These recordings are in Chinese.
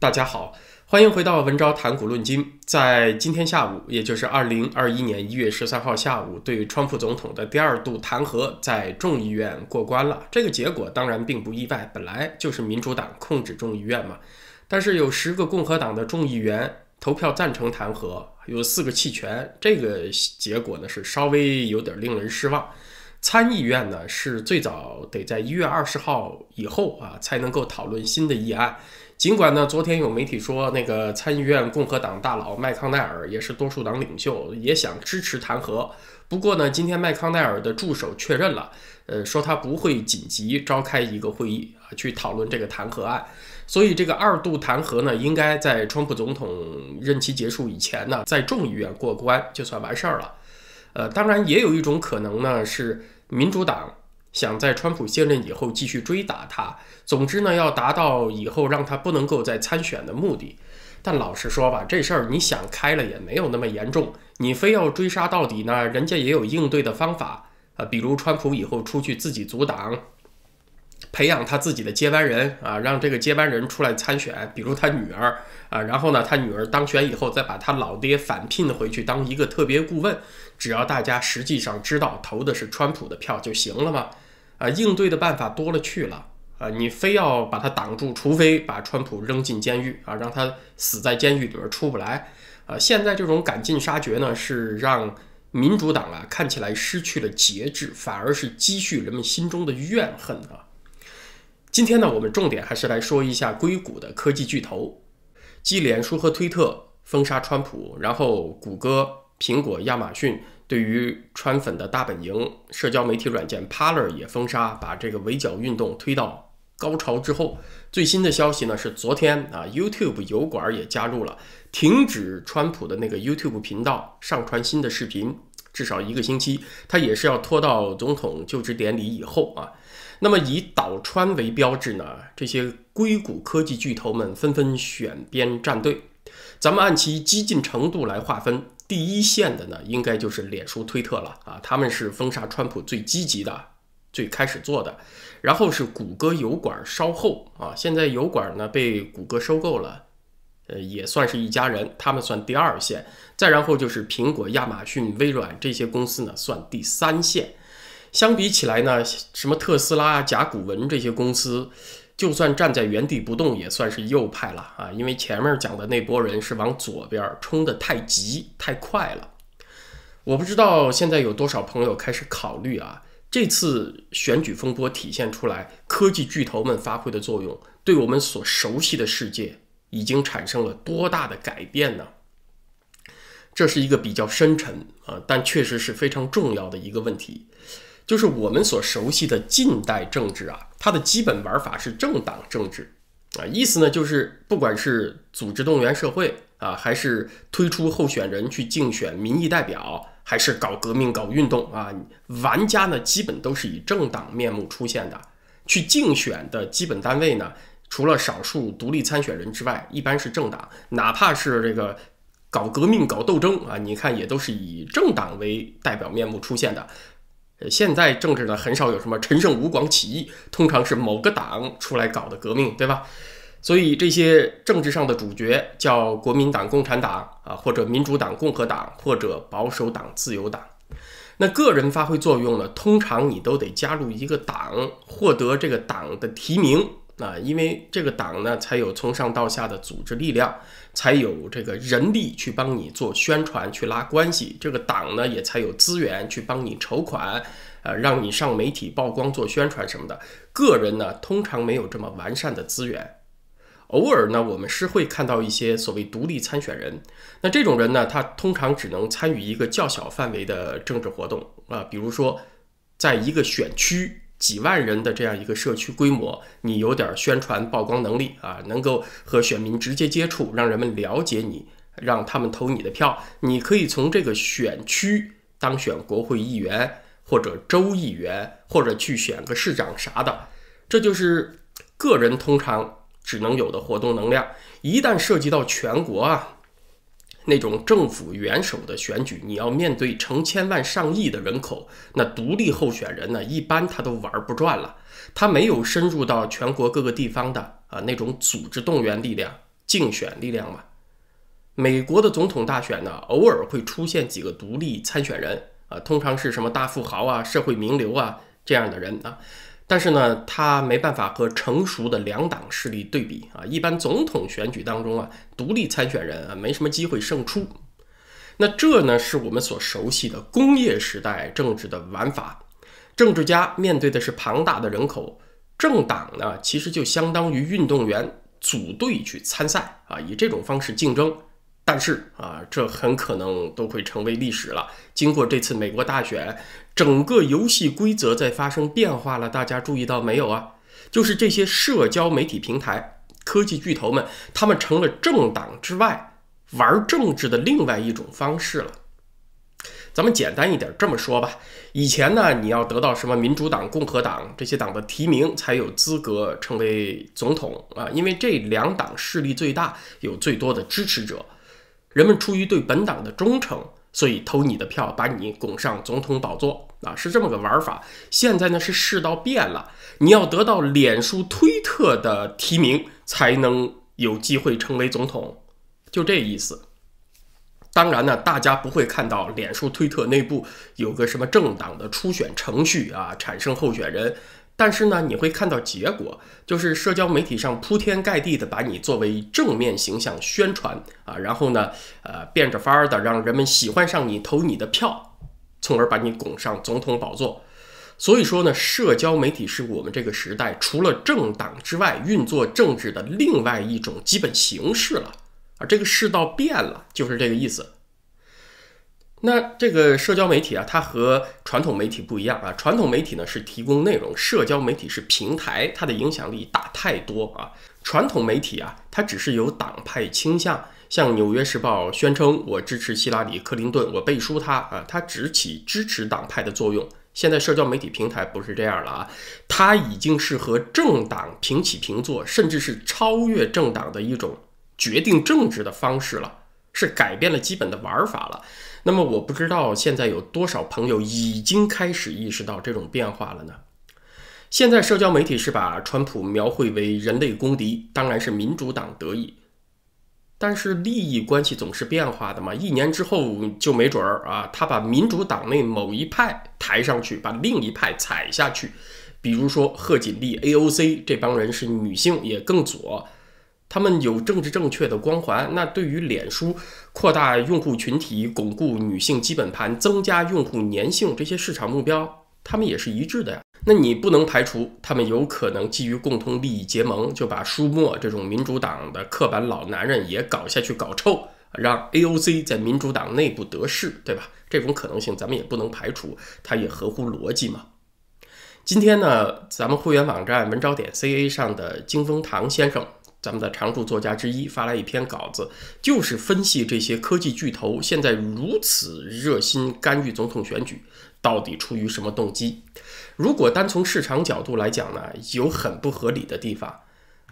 大家好，欢迎回到文昭谈股论金。在今天下午，也就是二零二一年一月十三号下午，对川普总统的第二度弹劾在众议院过关了。这个结果当然并不意外，本来就是民主党控制众议院嘛。但是有十个共和党的众议员投票赞成弹劾，有四个弃权，这个结果呢是稍微有点令人失望。参议院呢是最早得在一月二十号以后啊才能够讨论新的议案。尽管呢，昨天有媒体说，那个参议院共和党大佬麦康奈尔也是多数党领袖，也想支持弹劾。不过呢，今天麦康奈尔的助手确认了，呃，说他不会紧急召开一个会议啊，去讨论这个弹劾案。所以这个二度弹劾呢，应该在川普总统任期结束以前呢，在众议院过关就算完事儿了。呃，当然也有一种可能呢，是民主党。想在川普卸任以后继续追打他，总之呢，要达到以后让他不能够再参选的目的。但老实说吧，这事儿你想开了也没有那么严重。你非要追杀到底呢，人家也有应对的方法啊，比如川普以后出去自己阻挡。培养他自己的接班人啊，让这个接班人出来参选，比如他女儿啊，然后呢，他女儿当选以后，再把他老爹返聘回去当一个特别顾问，只要大家实际上知道投的是川普的票就行了嘛。啊，应对的办法多了去了啊，你非要把他挡住，除非把川普扔进监狱啊，让他死在监狱里边出不来啊。现在这种赶尽杀绝呢，是让民主党啊看起来失去了节制，反而是积蓄人们心中的怨恨啊。今天呢，我们重点还是来说一下硅谷的科技巨头，继脸书和推特封杀川普，然后谷歌、苹果、亚马逊对于川粉的大本营社交媒体软件 Parler 也封杀，把这个围剿运动推到高潮之后，最新的消息呢是昨天啊，YouTube 油管也加入了停止川普的那个 YouTube 频道上传新的视频，至少一个星期，它也是要拖到总统就职典礼以后啊。那么以倒川为标志呢，这些硅谷科技巨头们纷纷选边站队。咱们按其激进程度来划分，第一线的呢，应该就是脸书、推特了啊，他们是封杀川普最积极的、最开始做的。然后是谷歌油管，稍后啊，现在油管呢被谷歌收购了，呃，也算是一家人，他们算第二线。再然后就是苹果、亚马逊、微软这些公司呢，算第三线。相比起来呢，什么特斯拉、甲骨文这些公司，就算站在原地不动，也算是右派了啊。因为前面讲的那波人是往左边冲得太急太快了。我不知道现在有多少朋友开始考虑啊，这次选举风波体现出来，科技巨头们发挥的作用，对我们所熟悉的世界已经产生了多大的改变呢？这是一个比较深沉啊，但确实是非常重要的一个问题。就是我们所熟悉的近代政治啊，它的基本玩法是政党政治啊，意思呢就是不管是组织动员社会啊，还是推出候选人去竞选民意代表，还是搞革命搞运动啊，玩家呢基本都是以政党面目出现的。去竞选的基本单位呢，除了少数独立参选人之外，一般是政党，哪怕是这个搞革命搞斗争啊，你看也都是以政党为代表面目出现的。呃，现在政治呢很少有什么陈胜吴广起义，通常是某个党出来搞的革命，对吧？所以这些政治上的主角叫国民党、共产党啊，或者民主党、共和党，或者保守党、自由党。那个人发挥作用呢，通常你都得加入一个党，获得这个党的提名。啊，因为这个党呢，才有从上到下的组织力量，才有这个人力去帮你做宣传、去拉关系。这个党呢，也才有资源去帮你筹款，呃，让你上媒体曝光、做宣传什么的。个人呢，通常没有这么完善的资源。偶尔呢，我们是会看到一些所谓独立参选人。那这种人呢，他通常只能参与一个较小范围的政治活动啊，比如说，在一个选区。几万人的这样一个社区规模，你有点宣传曝光能力啊，能够和选民直接接触，让人们了解你，让他们投你的票。你可以从这个选区当选国会议员，或者州议员，或者去选个市长啥的。这就是个人通常只能有的活动能量。一旦涉及到全国啊。那种政府元首的选举，你要面对成千万上亿的人口，那独立候选人呢，一般他都玩不转了。他没有深入到全国各个地方的啊那种组织动员力量，竞选力量嘛。美国的总统大选呢，偶尔会出现几个独立参选人啊，通常是什么大富豪啊、社会名流啊这样的人啊，但是呢，他没办法和成熟的两党势力对比啊。一般总统选举当中啊，独立参选人啊没什么机会胜出。那这呢，是我们所熟悉的工业时代政治的玩法。政治家面对的是庞大的人口，政党呢，其实就相当于运动员组队去参赛啊，以这种方式竞争。但是啊，这很可能都会成为历史了。经过这次美国大选，整个游戏规则在发生变化了。大家注意到没有啊？就是这些社交媒体平台、科技巨头们，他们成了政党之外玩政治的另外一种方式了。咱们简单一点这么说吧，以前呢，你要得到什么民主党、共和党这些党的提名，才有资格成为总统啊，因为这两党势力最大，有最多的支持者。人们出于对本党的忠诚，所以投你的票，把你拱上总统宝座啊，是这么个玩法。现在呢是世道变了，你要得到脸书、推特的提名，才能有机会成为总统，就这意思。当然呢，大家不会看到脸书、推特内部有个什么政党的初选程序啊，产生候选人。但是呢，你会看到结果，就是社交媒体上铺天盖地的把你作为正面形象宣传啊，然后呢，呃，变着法儿的让人们喜欢上你，投你的票，从而把你拱上总统宝座。所以说呢，社交媒体是我们这个时代除了政党之外运作政治的另外一种基本形式了啊，这个世道变了，就是这个意思。那这个社交媒体啊，它和传统媒体不一样啊。传统媒体呢是提供内容，社交媒体是平台，它的影响力大太多啊。传统媒体啊，它只是有党派倾向，像《纽约时报》宣称我支持希拉里·克林顿，我背书他啊，它只起支持党派的作用。现在社交媒体平台不是这样了啊，它已经是和政党平起平坐，甚至是超越政党的一种决定政治的方式了，是改变了基本的玩法了。那么我不知道现在有多少朋友已经开始意识到这种变化了呢？现在社交媒体是把川普描绘为人类公敌，当然是民主党得意。但是利益关系总是变化的嘛，一年之后就没准儿啊，他把民主党内某一派抬上去，把另一派踩下去。比如说贺锦丽 AOC 这帮人是女性，也更左。他们有政治正确的光环，那对于脸书扩大用户群体、巩固女性基本盘、增加用户粘性这些市场目标，他们也是一致的呀。那你不能排除他们有可能基于共同利益结盟，就把舒默这种民主党的刻板老男人也搞下去搞臭，让 AOC 在民主党内部得势，对吧？这种可能性咱们也不能排除，它也合乎逻辑嘛。今天呢，咱们会员网站文招点 CA 上的金风堂先生。咱们的常驻作家之一发来一篇稿子，就是分析这些科技巨头现在如此热心干预总统选举，到底出于什么动机？如果单从市场角度来讲呢，有很不合理的地方。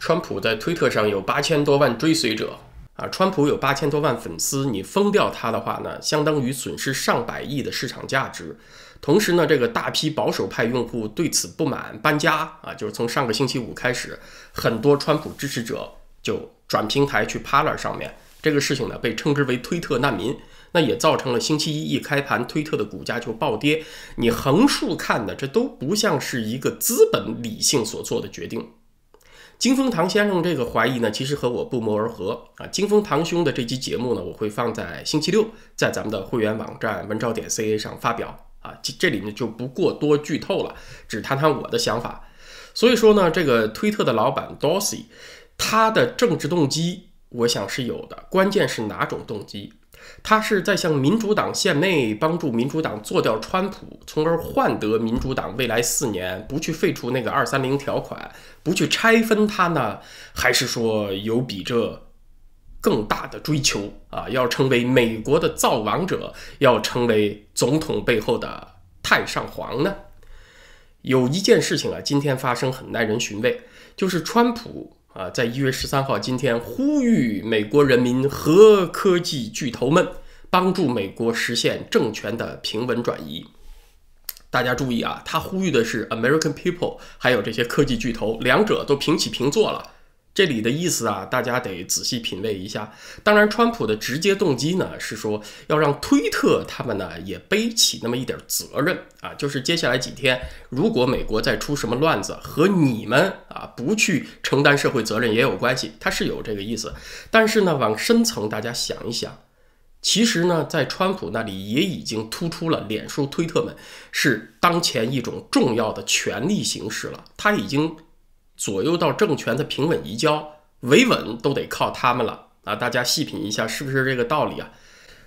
川普在推特上有八千多万追随者啊，川普有八千多万粉丝，你封掉他的话呢，相当于损失上百亿的市场价值。同时呢，这个大批保守派用户对此不满，搬家啊，就是从上个星期五开始，很多川普支持者就转平台去 Parler 上面。这个事情呢，被称之为推特难民，那也造成了星期一一开盘，推特的股价就暴跌。你横竖看的，这都不像是一个资本理性所做的决定。金风堂先生这个怀疑呢，其实和我不谋而合啊。金风堂兄的这期节目呢，我会放在星期六在咱们的会员网站文招点 ca 上发表。啊，这这里呢就不过多剧透了，只谈谈我的想法。所以说呢，这个推特的老板 Dorsey，他的政治动机，我想是有的。关键是哪种动机？他是在向民主党献媚，帮助民主党做掉川普，从而换得民主党未来四年不去废除那个二三零条款，不去拆分它呢？还是说有比这？更大的追求啊，要成为美国的造王者，要成为总统背后的太上皇呢？有一件事情啊，今天发生很耐人寻味，就是川普啊，在一月十三号今天呼吁美国人民和科技巨头们帮助美国实现政权的平稳转移。大家注意啊，他呼吁的是 American people，还有这些科技巨头，两者都平起平坐了。这里的意思啊，大家得仔细品味一下。当然，川普的直接动机呢是说要让推特他们呢也背起那么一点责任啊，就是接下来几天，如果美国再出什么乱子，和你们啊不去承担社会责任也有关系，他是有这个意思。但是呢，往深层大家想一想，其实呢，在川普那里也已经突出了脸书、推特们是当前一种重要的权力形式了，他已经。左右到政权的平稳移交，维稳都得靠他们了啊！大家细品一下，是不是这个道理啊？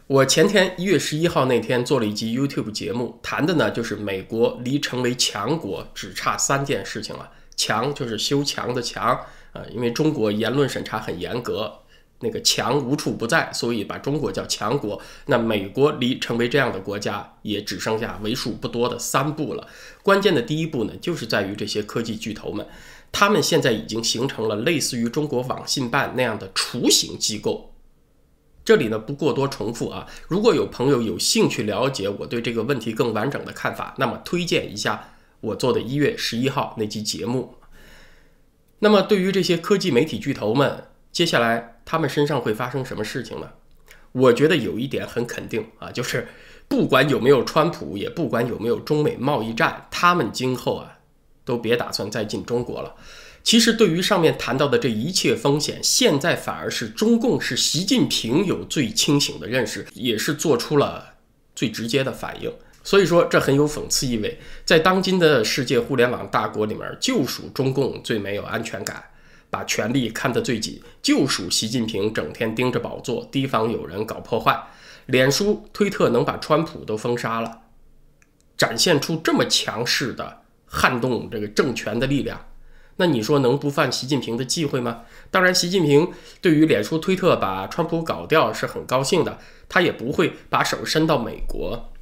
我前天一月十一号那天做了一集 YouTube 节目，谈的呢就是美国离成为强国只差三件事情了。强就是修墙的墙啊，因为中国言论审查很严格，那个强无处不在，所以把中国叫强国。那美国离成为这样的国家也只剩下为数不多的三步了。关键的第一步呢，就是在于这些科技巨头们。他们现在已经形成了类似于中国网信办那样的雏形机构。这里呢不过多重复啊。如果有朋友有兴趣了解我对这个问题更完整的看法，那么推荐一下我做的一月十一号那期节目。那么对于这些科技媒体巨头们，接下来他们身上会发生什么事情呢？我觉得有一点很肯定啊，就是不管有没有川普，也不管有没有中美贸易战，他们今后啊。都别打算再进中国了。其实，对于上面谈到的这一切风险，现在反而是中共是习近平有最清醒的认识，也是做出了最直接的反应。所以说，这很有讽刺意味。在当今的世界互联网大国里面，就属中共最没有安全感，把权力看得最紧；就属习近平整天盯着宝座，提防有人搞破坏。脸书、推特能把川普都封杀了，展现出这么强势的。撼动这个政权的力量，那你说能不犯习近平的忌讳吗？当然，习近平对于脸书、推特把川普搞掉是很高兴的，他也不会把手伸到美国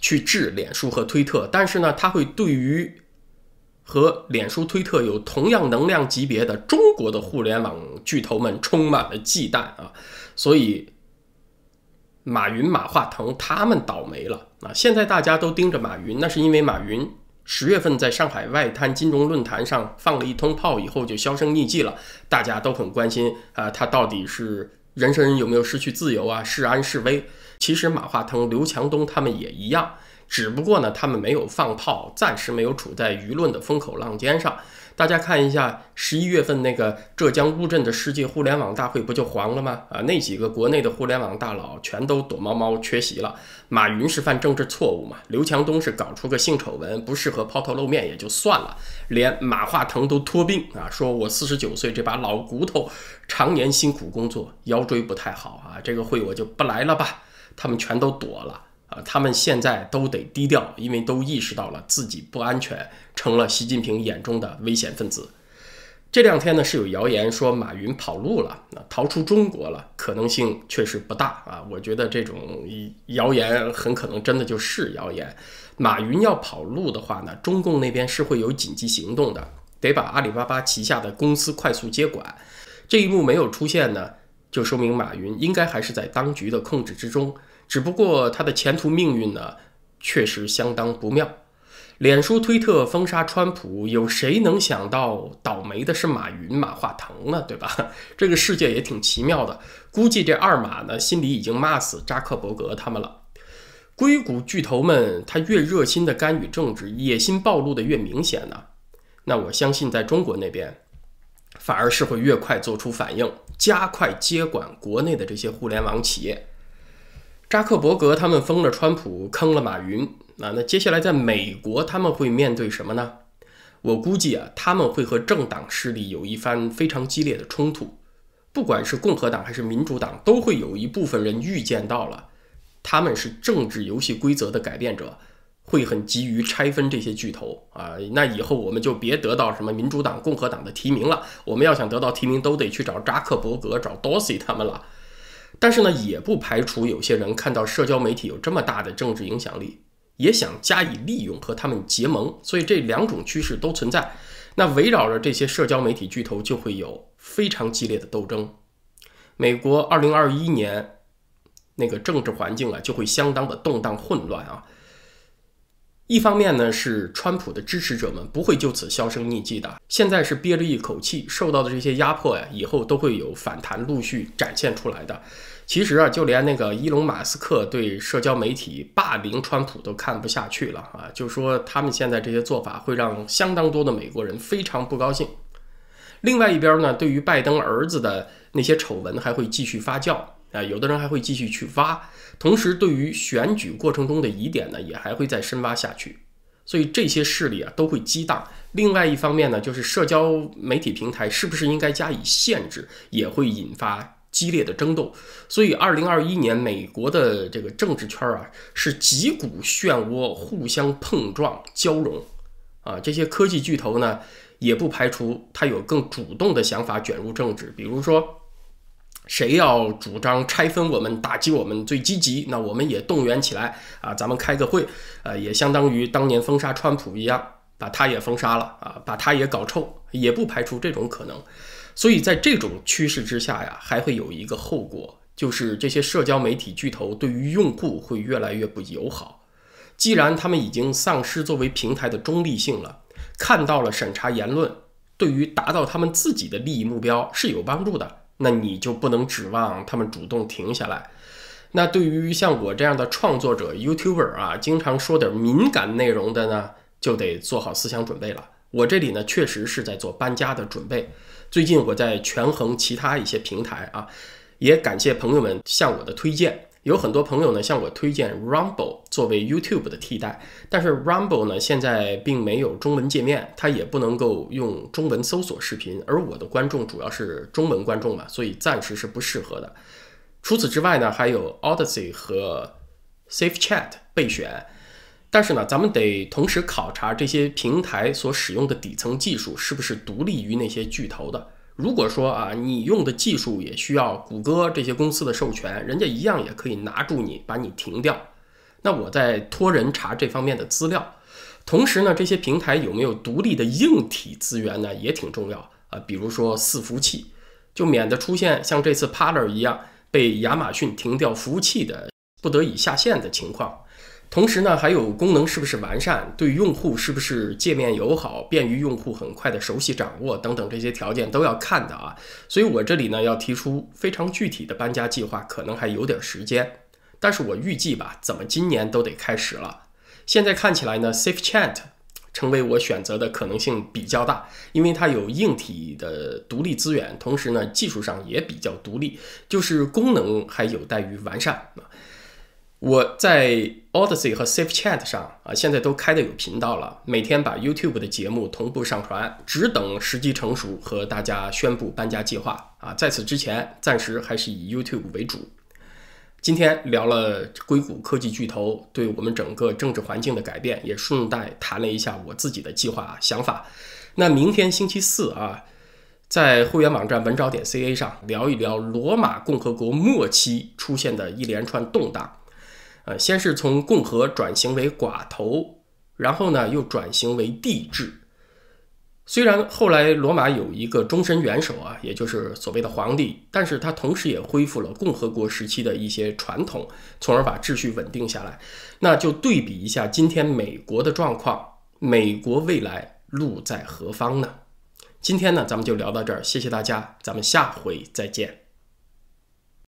去治脸书和推特。但是呢，他会对于和脸书、推特有同样能量级别的中国的互联网巨头们充满了忌惮啊。所以，马云、马化腾他们倒霉了啊！现在大家都盯着马云，那是因为马云。十月份在上海外滩金融论坛上放了一通炮以后就销声匿迹了，大家都很关心啊，他到底是人身有没有失去自由啊？是安是危？其实马化腾、刘强东他们也一样，只不过呢，他们没有放炮，暂时没有处在舆论的风口浪尖上。大家看一下，十一月份那个浙江乌镇的世界互联网大会不就黄了吗？啊，那几个国内的互联网大佬全都躲猫猫缺席了。马云是犯政治错误嘛？刘强东是搞出个性丑闻，不适合抛头露面也就算了，连马化腾都托病啊，说我四十九岁这把老骨头，常年辛苦工作，腰椎不太好啊，这个会我就不来了吧。他们全都躲了。啊，他们现在都得低调，因为都意识到了自己不安全，成了习近平眼中的危险分子。这两天呢，是有谣言说马云跑路了，那逃出中国了，可能性确实不大啊。我觉得这种谣言很可能真的就是谣言。马云要跑路的话呢，中共那边是会有紧急行动的，得把阿里巴巴旗下的公司快速接管。这一幕没有出现呢，就说明马云应该还是在当局的控制之中。只不过他的前途命运呢，确实相当不妙。脸书、推特封杀川普，有谁能想到倒霉的是马云、马化腾呢？对吧？这个世界也挺奇妙的。估计这二马呢，心里已经骂死扎克伯格他们了。硅谷巨头们，他越热心的干预政治，野心暴露的越明显呢。那我相信，在中国那边，反而是会越快做出反应，加快接管国内的这些互联网企业。扎克伯格他们封了川普，坑了马云啊！那接下来在美国他们会面对什么呢？我估计啊，他们会和政党势力有一番非常激烈的冲突。不管是共和党还是民主党，都会有一部分人预见到了，他们是政治游戏规则的改变者，会很急于拆分这些巨头啊！那以后我们就别得到什么民主党、共和党的提名了，我们要想得到提名，都得去找扎克伯格、找 Dorsey 他们了。但是呢，也不排除有些人看到社交媒体有这么大的政治影响力，也想加以利用和他们结盟。所以这两种趋势都存在。那围绕着这些社交媒体巨头，就会有非常激烈的斗争。美国二零二一年那个政治环境啊，就会相当的动荡混乱啊。一方面呢，是川普的支持者们不会就此销声匿迹的，现在是憋着一口气，受到的这些压迫呀，以后都会有反弹陆续展现出来的。其实啊，就连那个伊隆马斯克对社交媒体霸凌川普都看不下去了啊，就说他们现在这些做法会让相当多的美国人非常不高兴。另外一边呢，对于拜登儿子的那些丑闻还会继续发酵啊，有的人还会继续去挖。同时，对于选举过程中的疑点呢，也还会再深挖下去。所以这些势力啊都会激荡。另外一方面呢，就是社交媒体平台是不是应该加以限制，也会引发激烈的争斗。所以，二零二一年美国的这个政治圈啊，是几股漩涡互相碰撞交融啊。这些科技巨头呢，也不排除他有更主动的想法卷入政治，比如说。谁要主张拆分我们、打击我们最积极，那我们也动员起来啊！咱们开个会，呃，也相当于当年封杀川普一样，把他也封杀了啊，把他也搞臭，也不排除这种可能。所以在这种趋势之下呀，还会有一个后果，就是这些社交媒体巨头对于用户会越来越不友好。既然他们已经丧失作为平台的中立性了，看到了审查言论对于达到他们自己的利益目标是有帮助的。那你就不能指望他们主动停下来。那对于像我这样的创作者、YouTuber 啊，经常说点敏感内容的呢，就得做好思想准备了。我这里呢，确实是在做搬家的准备。最近我在权衡其他一些平台啊，也感谢朋友们向我的推荐。有很多朋友呢向我推荐 Rumble 作为 YouTube 的替代，但是 Rumble 呢现在并没有中文界面，它也不能够用中文搜索视频，而我的观众主要是中文观众嘛，所以暂时是不适合的。除此之外呢，还有 Odyssey 和 Safe Chat 备选，但是呢，咱们得同时考察这些平台所使用的底层技术是不是独立于那些巨头的。如果说啊，你用的技术也需要谷歌这些公司的授权，人家一样也可以拿住你，把你停掉。那我在托人查这方面的资料，同时呢，这些平台有没有独立的硬体资源呢，也挺重要啊。比如说伺服器，就免得出现像这次 Parler 一样被亚马逊停掉服务器的不得已下线的情况。同时呢，还有功能是不是完善，对用户是不是界面友好，便于用户很快的熟悉掌握等等这些条件都要看的啊。所以我这里呢要提出非常具体的搬家计划，可能还有点时间，但是我预计吧，怎么今年都得开始了。现在看起来呢，Safe Chat 成为我选择的可能性比较大，因为它有硬体的独立资源，同时呢技术上也比较独立，就是功能还有待于完善啊。我在 Odyssey 和 Safe Chat 上啊，现在都开的有频道了，每天把 YouTube 的节目同步上传，只等时机成熟和大家宣布搬家计划啊。在此之前，暂时还是以 YouTube 为主。今天聊了硅谷科技巨头对我们整个政治环境的改变，也顺带谈了一下我自己的计划想法。那明天星期四啊，在会员网站文找点 CA 上聊一聊罗马共和国末期出现的一连串动荡。呃，先是从共和转型为寡头，然后呢又转型为帝制。虽然后来罗马有一个终身元首啊，也就是所谓的皇帝，但是他同时也恢复了共和国时期的一些传统，从而把秩序稳定下来。那就对比一下今天美国的状况，美国未来路在何方呢？今天呢，咱们就聊到这儿，谢谢大家，咱们下回再见。